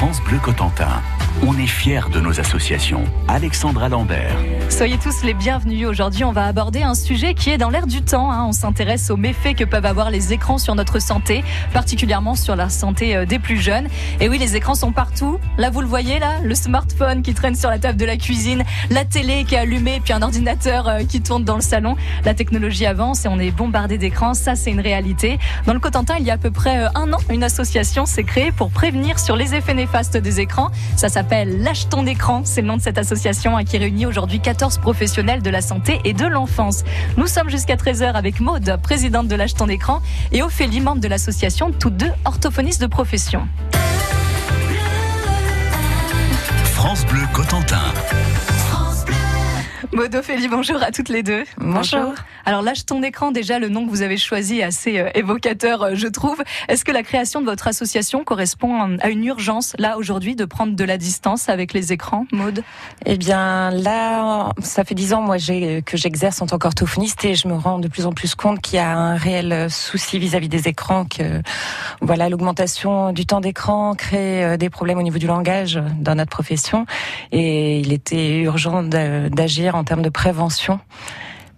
France Bleu Cotentin. On est fiers de nos associations. Alexandra Lambert. Soyez tous les bienvenus. Aujourd'hui, on va aborder un sujet qui est dans l'air du temps. Hein. On s'intéresse aux méfaits que peuvent avoir les écrans sur notre santé, particulièrement sur la santé euh, des plus jeunes. Et oui, les écrans sont partout. Là, vous le voyez, là, le smartphone qui traîne sur la table de la cuisine, la télé qui est allumée, puis un ordinateur euh, qui tourne dans le salon. La technologie avance et on est bombardé d'écrans. Ça, c'est une réalité. Dans le Cotentin, il y a à peu près euh, un an, une association s'est créée pour prévenir sur les effets néfastes des écrans. Ça s'appelle Lâche ton écran. C'est le nom de cette association hein, qui réunit aujourd'hui 14 professionnels de la santé et de l'enfance. Nous sommes jusqu'à 13h avec Maude, présidente de Lâche ton écran, et Ophélie, membre de l'association, toutes deux orthophonistes de profession. France Bleu Cotentin. Maud Ophélie, bonjour à toutes les deux. Bonjour. Alors lâche ton écran, déjà le nom que vous avez choisi est assez euh, évocateur, euh, je trouve. Est-ce que la création de votre association correspond euh, à une urgence, là, aujourd'hui, de prendre de la distance avec les écrans, Maud Eh bien, là, ça fait dix ans, moi, que j'exerce en tant qu'orthophoniste et je me rends de plus en plus compte qu'il y a un réel souci vis-à-vis des écrans, que voilà, l'augmentation du temps d'écran crée des problèmes au niveau du langage dans notre profession et il était urgent d'agir en termes de prévention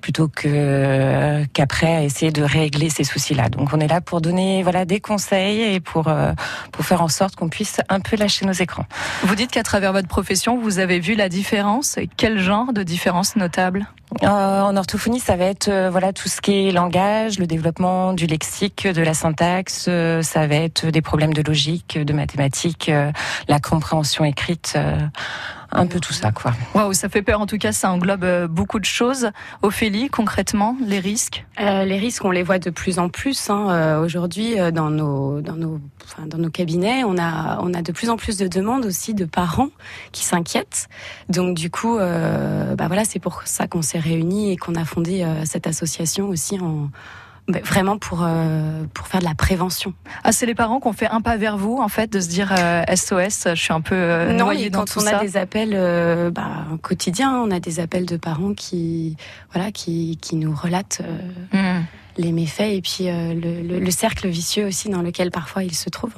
plutôt que qu'après essayer de régler ces soucis-là. Donc on est là pour donner voilà des conseils et pour euh, pour faire en sorte qu'on puisse un peu lâcher nos écrans. Vous dites qu'à travers votre profession, vous avez vu la différence. Quel genre de différence notable? Euh, En orthophonie, ça va être euh, voilà tout ce qui est langage, le développement du lexique, de la syntaxe. ça va être des problèmes de logique, de mathématiques, la compréhension écrite un peu tout ça, quoi. Waouh, ça fait peur. En tout cas, ça englobe euh, beaucoup de choses. Ophélie, concrètement, les risques? Euh, Les risques, on les voit de plus en plus. Hein. Euh, aujourd'hui, euh, dans nos, dans nos, enfin, dans nos cabinets, on a, on a de plus en plus de demandes aussi de parents qui s'inquiètent. Donc, du coup, euh, bah voilà, c'est pour ça qu'on s'est réunis et qu'on a fondé cette association aussi en vraiment pour euh, pour faire de la prévention. Ah, c'est les parents qui ont fait un pas vers vous, en fait, de se dire SOS, euh, je suis un peu euh, non, noyé dans tout ça. Quand on a des appels euh, bah, quotidiens, on a des appels de parents qui voilà qui qui nous relatent. Mmh les méfaits et puis euh, le, le, cercle vicieux aussi dans lequel parfois ils se trouvent.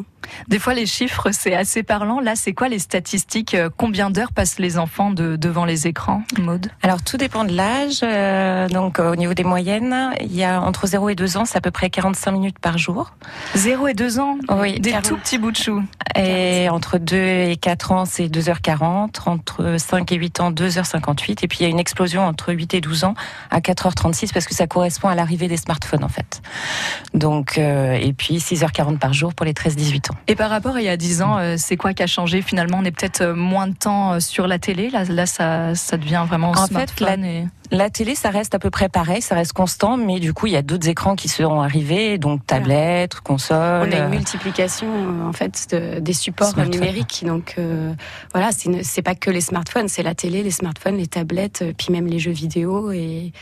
Des fois, les chiffres, c'est assez parlant. Là, c'est quoi les statistiques euh, Combien d'heures passent les enfants de, devant les écrans, Maude? Alors, tout dépend de l'âge. Euh, donc, au niveau des moyennes, il y a entre 0 et 2 ans, c'est à peu près 45 minutes par jour. 0 et 2 ans? Oui. Des tout petits bouts de chou. Et entre 2 et 4 ans, c'est 2h40. Entre 5 et 8 ans, 2h58. Et puis, il y a une explosion entre 8 et 12 ans à 4h36 parce que ça correspond à l'arrivée des smartphones en fait. Donc euh, et puis 6h40 par jour pour les 13-18 ans. Et par rapport à il y a 10 ans, euh, c'est quoi qui a changé finalement? On est peut-être euh, moins de temps sur la télé. Là, là ça, ça devient vraiment en fait la, la télé, ça reste à peu près pareil, ça reste constant, mais du coup il y a d'autres écrans qui seront arrivés, donc tablettes, consoles. On a une multiplication en fait des supports numériques. Donc voilà, c'est pas que les smartphones, c'est la télé, les smartphones, les tablettes, puis même les jeux vidéo et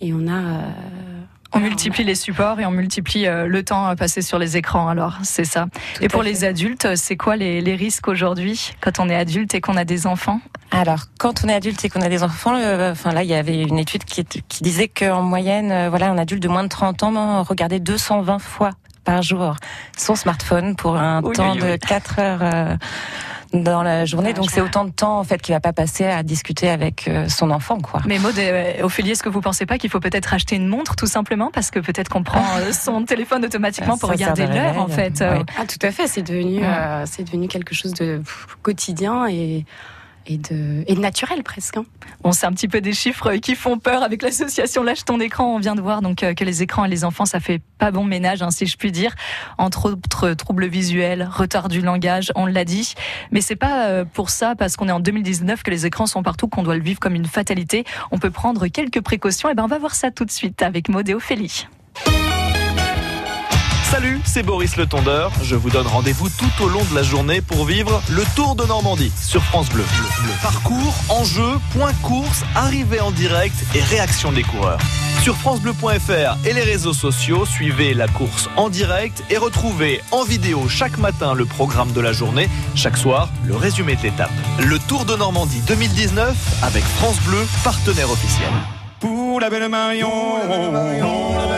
et on a multiplie les supports et on multiplie euh, le temps passé sur les écrans, alors c'est ça. et pour les adultes, c'est quoi les, risques aujourd'hui quand on est adulte et qu'on a des enfants? Alors, quand on est adulte et qu'on a des enfants, euh, enfin là, il y avait une étude qui, qui disait qu'en moyenne, euh, voilà, un adulte de moins de 30 ans regardait 220 fois par jour son smartphone pour un temps de 4 heures dans la journée. Donc c'est autant de temps en fait qu'il va pas passer à discuter avec euh, son enfant, quoi. Mais Maud, euh, Ophélie, est-ce que vous pensez pas qu'il faut peut-être acheter une montre tout simplement? Parce que peut-être qu'on prend euh, son téléphone automatiquement pour regarder l'heure en fait. Ah tout à fait, c'est devenu c'est devenu quelque chose de quotidien et et de, naturel presque. Hein. On sait un petit peu des chiffres qui font peur avec l'association Lâche ton écran. On vient de voir donc euh, que les écrans et les enfants, ça fait pas bon ménage, hein, si je puis dire. Entre autres troubles visuels, retard du langage, on l'a dit. Mais c'est pas euh, pour ça, parce qu'on est en 2019, que les écrans sont partout, qu'on doit le vivre comme une fatalité. On peut prendre quelques précautions. Et ben on va voir ça tout de suite avec Maud et Ophélie. Salut, c'est Boris le Tondeur. Je vous donne rendez-vous tout au long de la journée pour vivre le Tour de Normandie sur France Bleu. Parcours, enjeux, points course, arrivée en direct et réaction des coureurs. Sur francebleu.fr et les réseaux sociaux, suivez la course en direct et retrouvez en vidéo chaque matin le programme de la journée, chaque soir le résumé de l'étape. Le Tour de Normandie 2019 avec France Bleu, partenaire officiel. Pour la belle Marion, pour la belle Marion.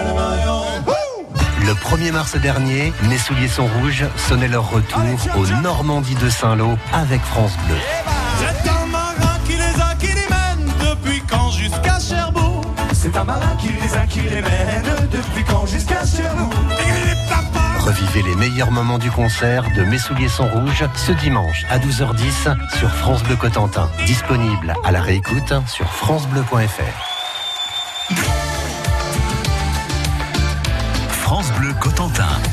Le 1er mars dernier, Mes souliers sont rouges sonnaient leur retour au Normandie de Saint-Lô avec France Bleu. C'est un marin qui les a, qui les mène depuis quand jusqu'à Cherbourg. C'est un marin qui les a, qui les mène depuis quand jusqu'à Cherbourg. Revivez les meilleurs moments du concert de Mes souliers sont rouges ce dimanche à 12h10 sur France Bleu Cotentin. Disponible à la réécoute sur francebleu.fr. Cotentin.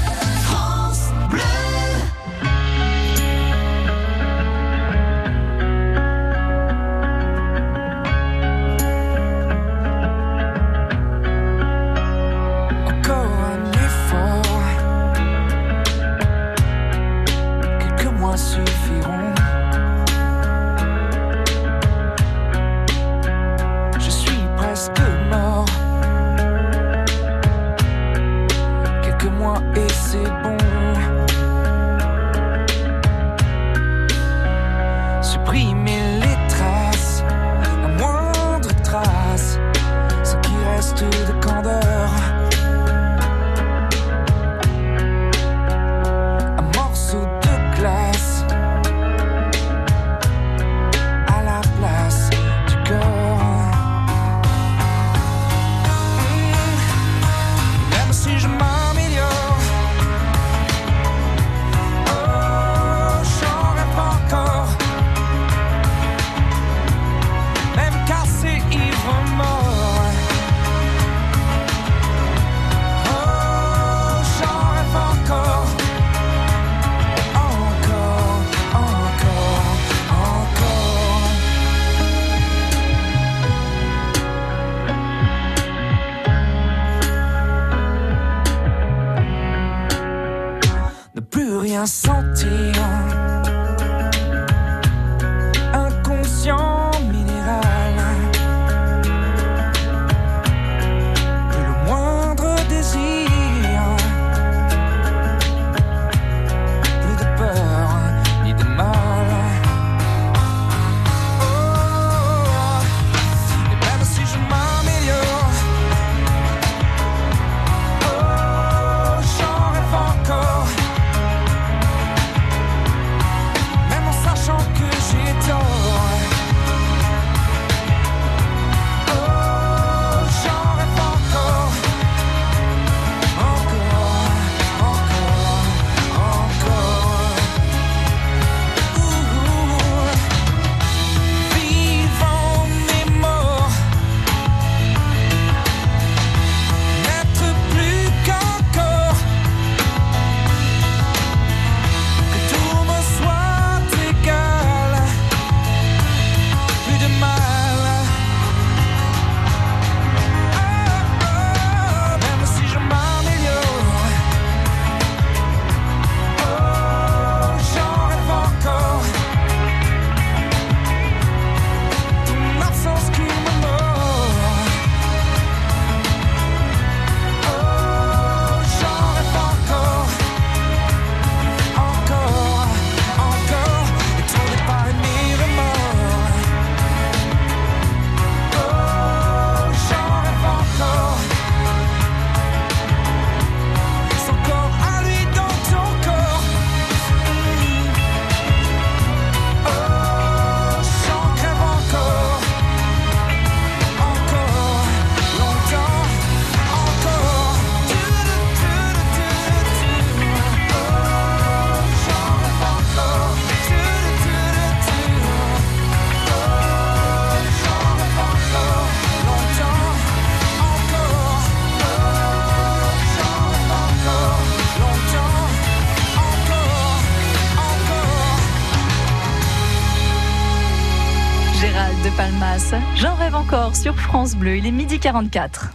Sur France Bleu. Il est midi 44.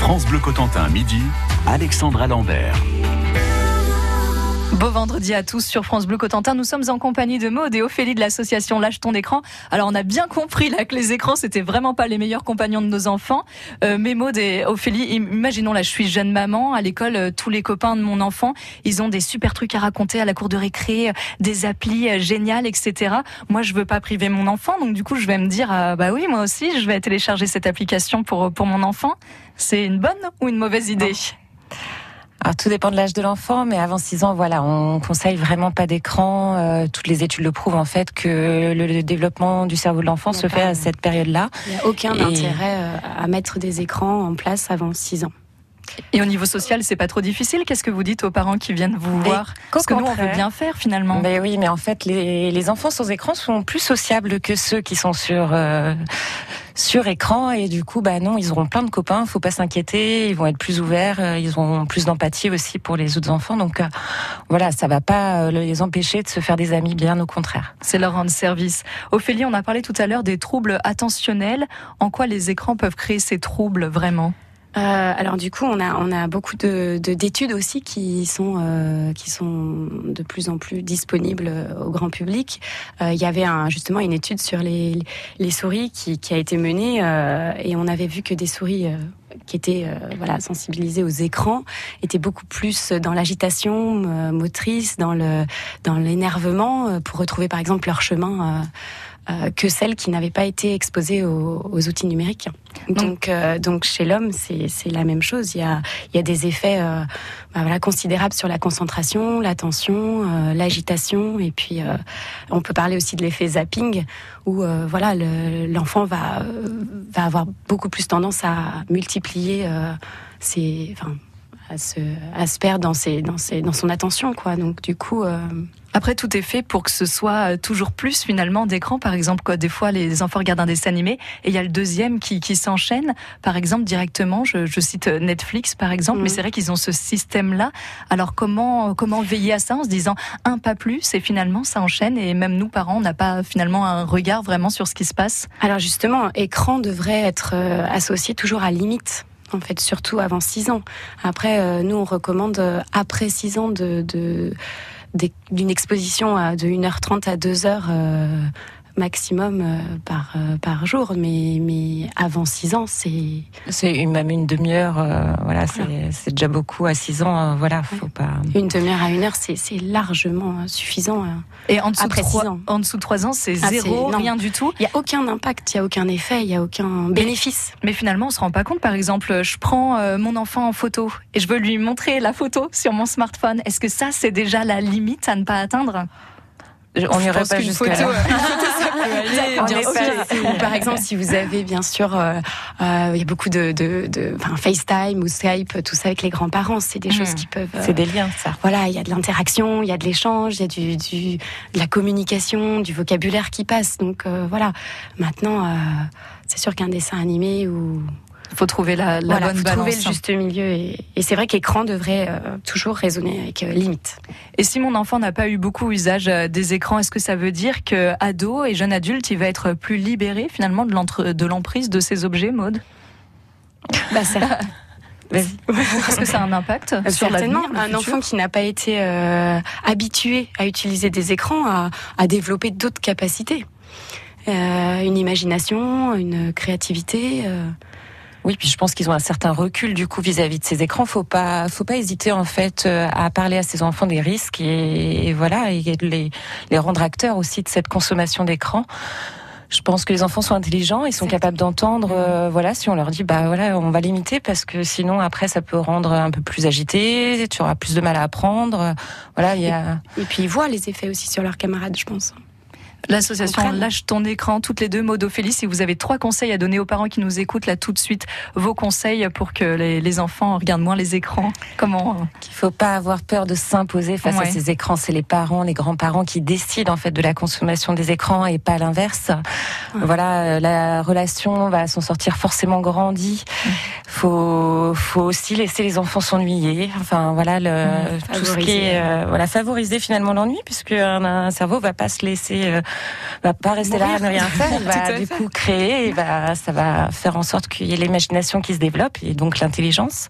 France Bleu Cotentin, midi. Alexandra Lambert. Beau vendredi à tous sur France Bleu Cotentin. Nous sommes en compagnie de Maud et Ophélie de l'association Lâche ton écran. Alors on a bien compris là que les écrans c'était vraiment pas les meilleurs compagnons de nos enfants. Euh, mais Maud et Ophélie, imaginons là, je suis jeune maman à l'école, euh, tous les copains de mon enfant, ils ont des super trucs à raconter à la cour de récré, euh, des applis euh, géniales, etc. Moi je veux pas priver mon enfant, donc du coup je vais me dire euh, bah oui moi aussi je vais télécharger cette application pour pour mon enfant. C'est une bonne ou une mauvaise idée? Alors tout dépend de l'âge de l'enfant, mais avant 6 ans, voilà, on conseille vraiment pas d'écran. Euh, toutes les études le prouvent en fait que le, le développement du cerveau de l'enfant se fait à cette période-là. Il n'y a aucun Et- intérêt euh, à mettre des écrans en place avant 6 ans. Et au niveau social, c'est pas trop difficile. Qu'est-ce que vous dites aux parents qui viennent vous voir Parce que nous, on veut bien faire finalement. Mais oui, mais en fait, les, les enfants sans écran sont plus sociables que ceux qui sont sur euh, sur écran et du coup, bah non, ils auront plein de copains. Faut pas s'inquiéter. Ils vont être plus ouverts. euh, Ils auront plus d'empathie aussi pour les autres enfants. Donc euh, voilà, ça va pas euh, les empêcher de se faire des amis. Bien au contraire. C'est leur rendre service. Ophélie, on a parlé tout à l'heure des troubles attentionnels. En quoi les écrans peuvent créer ces troubles vraiment? Euh, alors du coup, on a on a beaucoup de de- d'études aussi qui sont euh, qui sont de plus en plus disponibles euh, au grand public. Euh, Il y avait un, justement une étude sur les les souris qui qui a été menée euh, et on avait vu que des souris euh, qui étaient euh, voilà sensibilisées aux écrans étaient beaucoup plus dans l'agitation euh, motrice, dans le dans l'énervement euh, pour retrouver par exemple leur chemin. Euh, euh, que celles qui n'avaient pas été exposées aux, aux outils numériques. Donc, euh, donc chez l'homme, c'est la même chose. Il y a, il y a des effets euh, bah voilà, considérables sur la concentration, l'attention, euh, l'agitation, et puis euh, on peut parler aussi de l'effet zapping, où euh, voilà le- l'enfant va euh, va avoir beaucoup plus tendance à multiplier euh, ses, enfin, à se à se perdre dans ses dans ses dans son attention quoi. Donc du coup. Euh, Après, tout est fait pour que ce soit euh, toujours plus finalement d'écran. Par exemple, quoi, des fois, les enfants regardent un dessin animé et il y a le deuxième qui, qui s'enchaîne. Par exemple, directement, je, je cite Netflix, par exemple, Mhm. mais c'est vrai qu'ils ont ce système-là. Alors, comment, comment veiller à ça en se disant un pas plus et finalement, ça enchaîne et même nous, parents, on n'a pas finalement un regard vraiment sur ce qui se passe? Alors justement, écran devrait être euh, associé toujours à limite. En fait, surtout avant 6 ans. Après, euh, nous, on recommande euh, après 6 ans de, de- d'une exposition à, de 1h30 à 2h euh, maximum euh, par, euh, par jour. Mais, mais avant 6 ans, c'est... C'est une- même une demi-heure. euh, voilà, c'est c'est déjà beaucoup à 6 ans. euh, voilà, faut pas. Une demi-heure à une heure, c'est, c'est largement suffisant. euh. Et en dessous, Après de six 3, ans. en dessous de 3 ans, c'est Ah, zéro, non. rien du tout. Il n'y a aucun impact, il n'y a aucun effet, il n'y a aucun bénéfice. Mais finalement, on se rend pas compte. Par exemple, je prends euh, mon enfant en photo et je veux lui montrer la photo sur mon smartphone. Est-ce que ça, c'est déjà la limite à ne pas atteindre? On n'irait pas photo, là. euh, aller, bien sûr. Ou par exemple, si vous avez bien sûr, euh, euh, il y a beaucoup de, de, de enfin, FaceTime ou Skype, tout ça avec les grands-parents, c'est des choses qui peuvent. euh, C'est des liens, ça. Voilà, il y a de l'interaction, il y a de l'échange, il y a du, du, de la communication, du vocabulaire qui passe. Donc euh, voilà. Maintenant, euh, c'est sûr qu'un dessin animé ou Il faut trouver la, la voilà, bonne faut balance. trouver le juste milieu. Et, et c'est vrai qu'écran devrait euh, toujours résonner avec euh, limite. Et si mon enfant n'a pas eu beaucoup usage euh, des écrans, est-ce que ça veut dire que ado et jeune adulte, il va être plus libéré finalement de l'entre- de l'emprise de ces objets, Maude? Bah, ça. Est-ce que ça a un impact sur Certainement, un enfant qui n'a pas été euh, habitué à utiliser des écrans a, a développé d'autres capacités. Euh, une imagination, une créativité. euh. Oui, puis je pense qu'ils ont un certain recul du coup vis-à-vis de ces écrans. Faut pas, faut pas hésiter en fait euh, à parler à ces enfants des risques et, et voilà et de les les rendre acteurs aussi de cette consommation d'écran. Je pense que les enfants sont intelligents, ils sont capables d'entendre. euh, voilà, si on leur dit bah voilà, on va limiter parce que sinon après ça peut rendre un peu plus agité, tu auras plus de mal à apprendre. Voilà, il y a. Et puis ils voient les effets aussi sur leurs camarades, je pense. L'association. Lâche ton écran, toutes les deux, Maud Ophélie, si vous avez trois conseils à donner aux parents qui nous écoutent, là tout de suite, vos conseils pour que les, les enfants regardent moins les écrans. Comment euh, qu'il faut pas avoir peur de s'imposer face Ouais. à ces écrans. C'est les parents, les grands-parents qui décident en fait de la consommation des écrans et pas l'inverse. Voilà, euh, la relation va s'en sortir forcément grandie. Faut, faut aussi laisser les enfants s'ennuyer. Enfin voilà, le, tout ce qui est euh, voilà favoriser finalement l'ennui puisque un, un cerveau va pas se laisser, euh, va pas rester là à ne rien faire. Va du coup créer et ça va faire en sorte qu'il y ait l'imagination qui se développe et donc l'intelligence.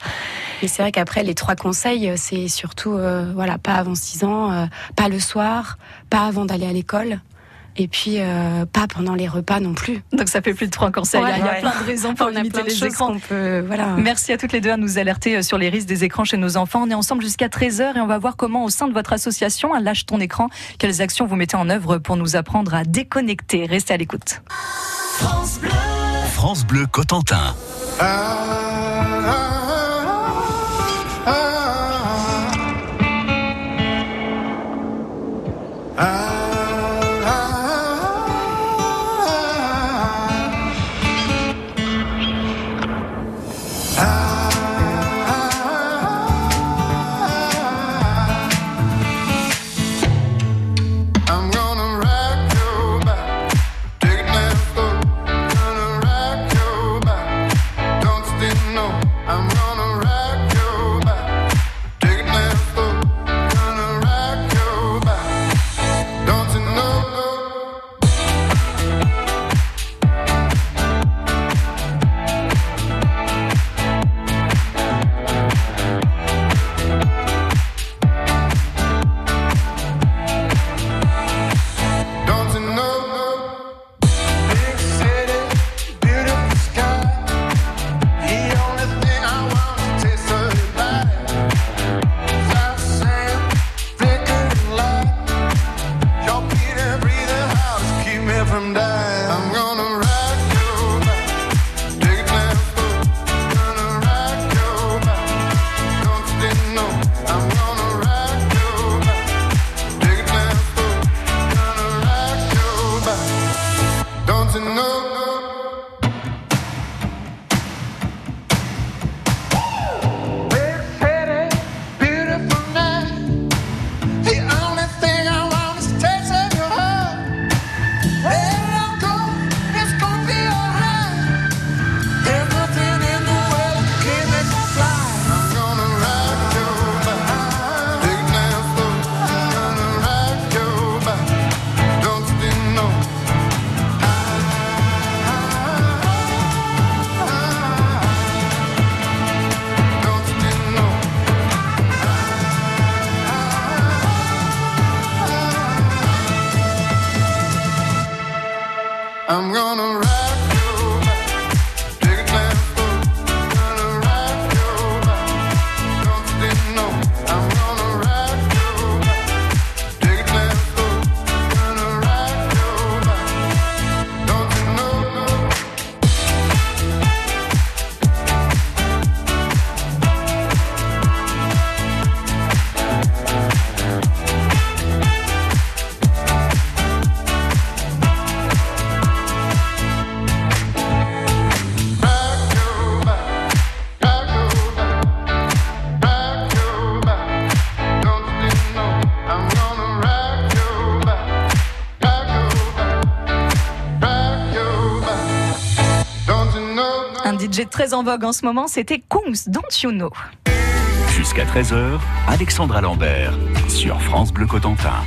Et c'est vrai qu'après les trois conseils, c'est surtout euh, voilà pas avant 6 ans, euh, pas le soir, pas avant d'aller à l'école. Et puis euh, pas pendant les repas non plus. Donc ça fait plus de trois conseils. Ouais, il y a ouais. plein de raisons pour On a limiter plein de les écrans. qu'on peut voilà. Merci à toutes les deux à nous alerter euh, sur les risques des écrans chez nos enfants. On est ensemble jusqu'à 13h et on va voir comment au sein de votre association, à Lâche ton écran, quelles actions vous mettez en œuvre pour nous apprendre à déconnecter. Restez à l'écoute. France Bleu Cotentin. Très en vogue en ce moment, c'était Kungs, Don't You Know. Jusqu'à 13h, Alexandra Lambert sur France Bleu Cotentin.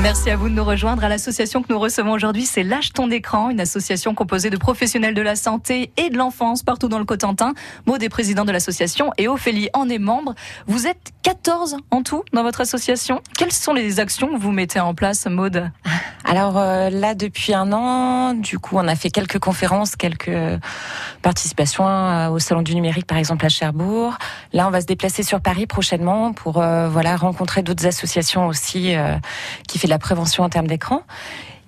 Merci à vous de nous rejoindre à l'association que nous recevons aujourd'hui, c'est Lâche ton écran, une association composée de professionnels de la santé et de l'enfance partout dans le Cotentin. Maud est président de l'association et Ophélie en est membre. Vous êtes 14 en tout dans votre association. Quelles sont les actions que vous mettez en place, Maud? Alors euh, là, depuis un an, du coup, on a fait quelques conférences, quelques participations euh, au Salon du numérique, par exemple à Cherbourg. Là, on va se déplacer sur Paris prochainement pour euh, voilà rencontrer d'autres associations aussi euh, qui fait de la prévention en termes d'écran.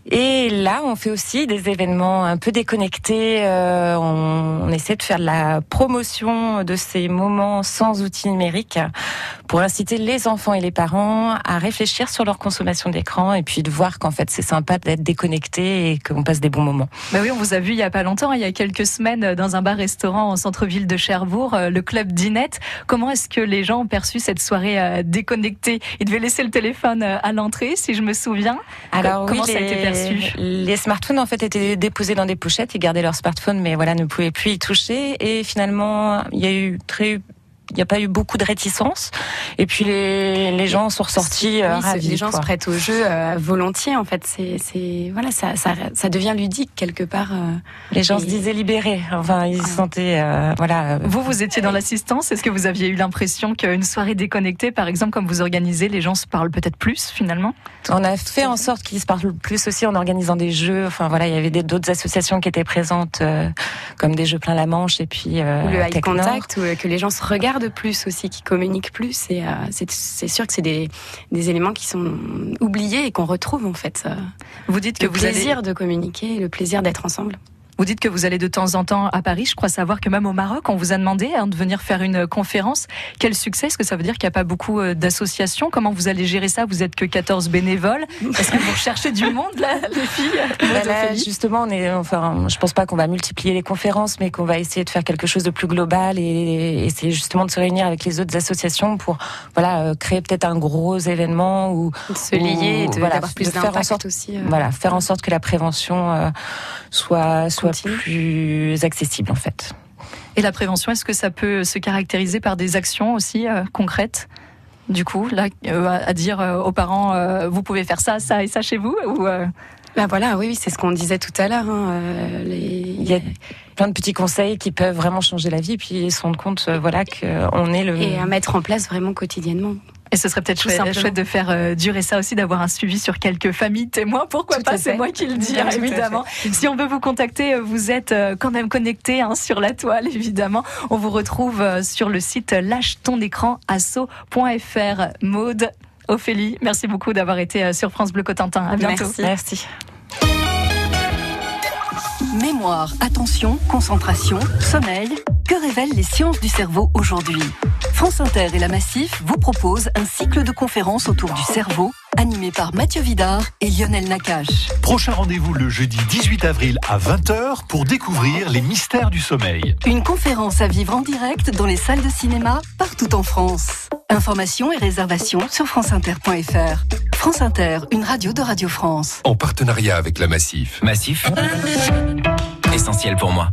Et là, on fait aussi des événements un peu déconnectés. euh, on, on essaie de faire de la promotion de ces moments sans outils numériques pour inciter les enfants et les parents à réfléchir sur leur consommation d'écran et puis de voir qu'en fait c'est sympa d'être déconnecté et qu'on passe des bons moments. Bah oui, on vous a vu il y a pas longtemps, il y a quelques semaines, dans un bar-restaurant en centre-ville de Cherbourg, euh, le club Dinette. Comment est-ce que les gens ont perçu cette soirée euh, déconnectée? Ils devaient laisser le téléphone à l'entrée, si je me souviens. Alors comment oui, ça a été perçu? Les smartphones en fait étaient déposés dans des pochettes, ils gardaient leur smartphone mais voilà ne pouvaient plus y toucher. Et finalement il y a eu très il n'y a pas eu beaucoup de réticence. Et puis les, les gens sont ressortis euh, Oui, ravis. les gens quoi. se prêtent au jeu euh, volontiers en fait. C'est, c'est voilà, ça, ça, ça devient ludique quelque part. euh. Les gens se disaient libérés. Enfin, ils se sentaient euh, voilà. Vous, vous étiez dans l'assistance. Est-ce que vous aviez eu l'impression qu'une soirée déconnectée, par exemple, comme vous organisez, les gens se parlent peut-être plus finalement? On a fait en sorte qu'ils se parlent plus aussi en organisant des jeux. Enfin voilà, il y avait des- d'autres associations qui étaient présentes, euh, comme des jeux plein la manche et puis euh, Ou le eye contact, ou euh, que les gens se regardent plus aussi, qui communiquent plus. Et euh, c'est, sûr que c'est des, des éléments qui sont oubliés et qu'on retrouve en fait. euh, Vous dites que le vous allez, plaisir de communiquer, le plaisir d'être ensemble. Vous dites que vous allez de temps en temps à Paris. Je crois savoir que même au Maroc, on vous a demandé hein, de venir faire une conférence. Quel succès? Est-ce que ça veut dire qu'il n'y a pas beaucoup euh, d'associations? Comment vous allez gérer ça? Vous êtes que 14 bénévoles. Est-ce que vous recherchez du monde là, les filles? Bah là, justement, on est, enfin, je pense pas qu'on va multiplier les conférences, mais qu'on va essayer de faire quelque chose de plus global et essayer justement de se réunir avec les autres associations pour, voilà, euh, créer peut-être un gros événement ou, De se lier et de, Voilà, plus de faire en d'impact sorte- aussi. euh. voilà, faire en sorte que la prévention euh, soit, soit Continue. plus accessible en fait. Et la prévention, est-ce que ça peut se caractériser par des actions aussi euh, concrètes? Du coup, là, euh, à dire euh, aux parents, euh, vous pouvez faire ça, ça et ça chez vous ou euh, Bah voilà, oui, oui, c'est ce qu'on disait tout à l'heure. hein, euh, les... Il y a plein de petits conseils qui peuvent vraiment changer la vie, et puis se rendre compte, euh, voilà, qu'on est le. Et à mettre en place vraiment quotidiennement. Et ce serait peut-être Tout chouette, de faire euh, durer ça aussi, d'avoir un suivi sur quelques familles témoins. Pourquoi Tout pas? C'est moi qui le dis, évidemment. Si on veut vous contacter, euh, vous êtes euh, quand même connecté hein, sur la toile, évidemment. On vous retrouve euh, sur le site lâche ton écran asso.fr. Maude, Ophélie, merci beaucoup d'avoir été euh, sur France Bleu Cotentin. À bientôt. Merci. Merci. Mémoire, attention, concentration, sommeil. Que révèlent les sciences du cerveau aujourd'hui? France Inter et la Massif vous proposent un cycle de conférences autour du cerveau, animé par Mathieu Vidard et Lionel Nakache. Prochain rendez-vous le jeudi 18 avril à 20h pour découvrir les mystères du sommeil. Une conférence à vivre en direct dans les salles de cinéma partout en France. Informations et réservations sur franceinter.fr. France Inter, une radio de Radio France. En partenariat avec la Massif. Massif, essentiel pour moi.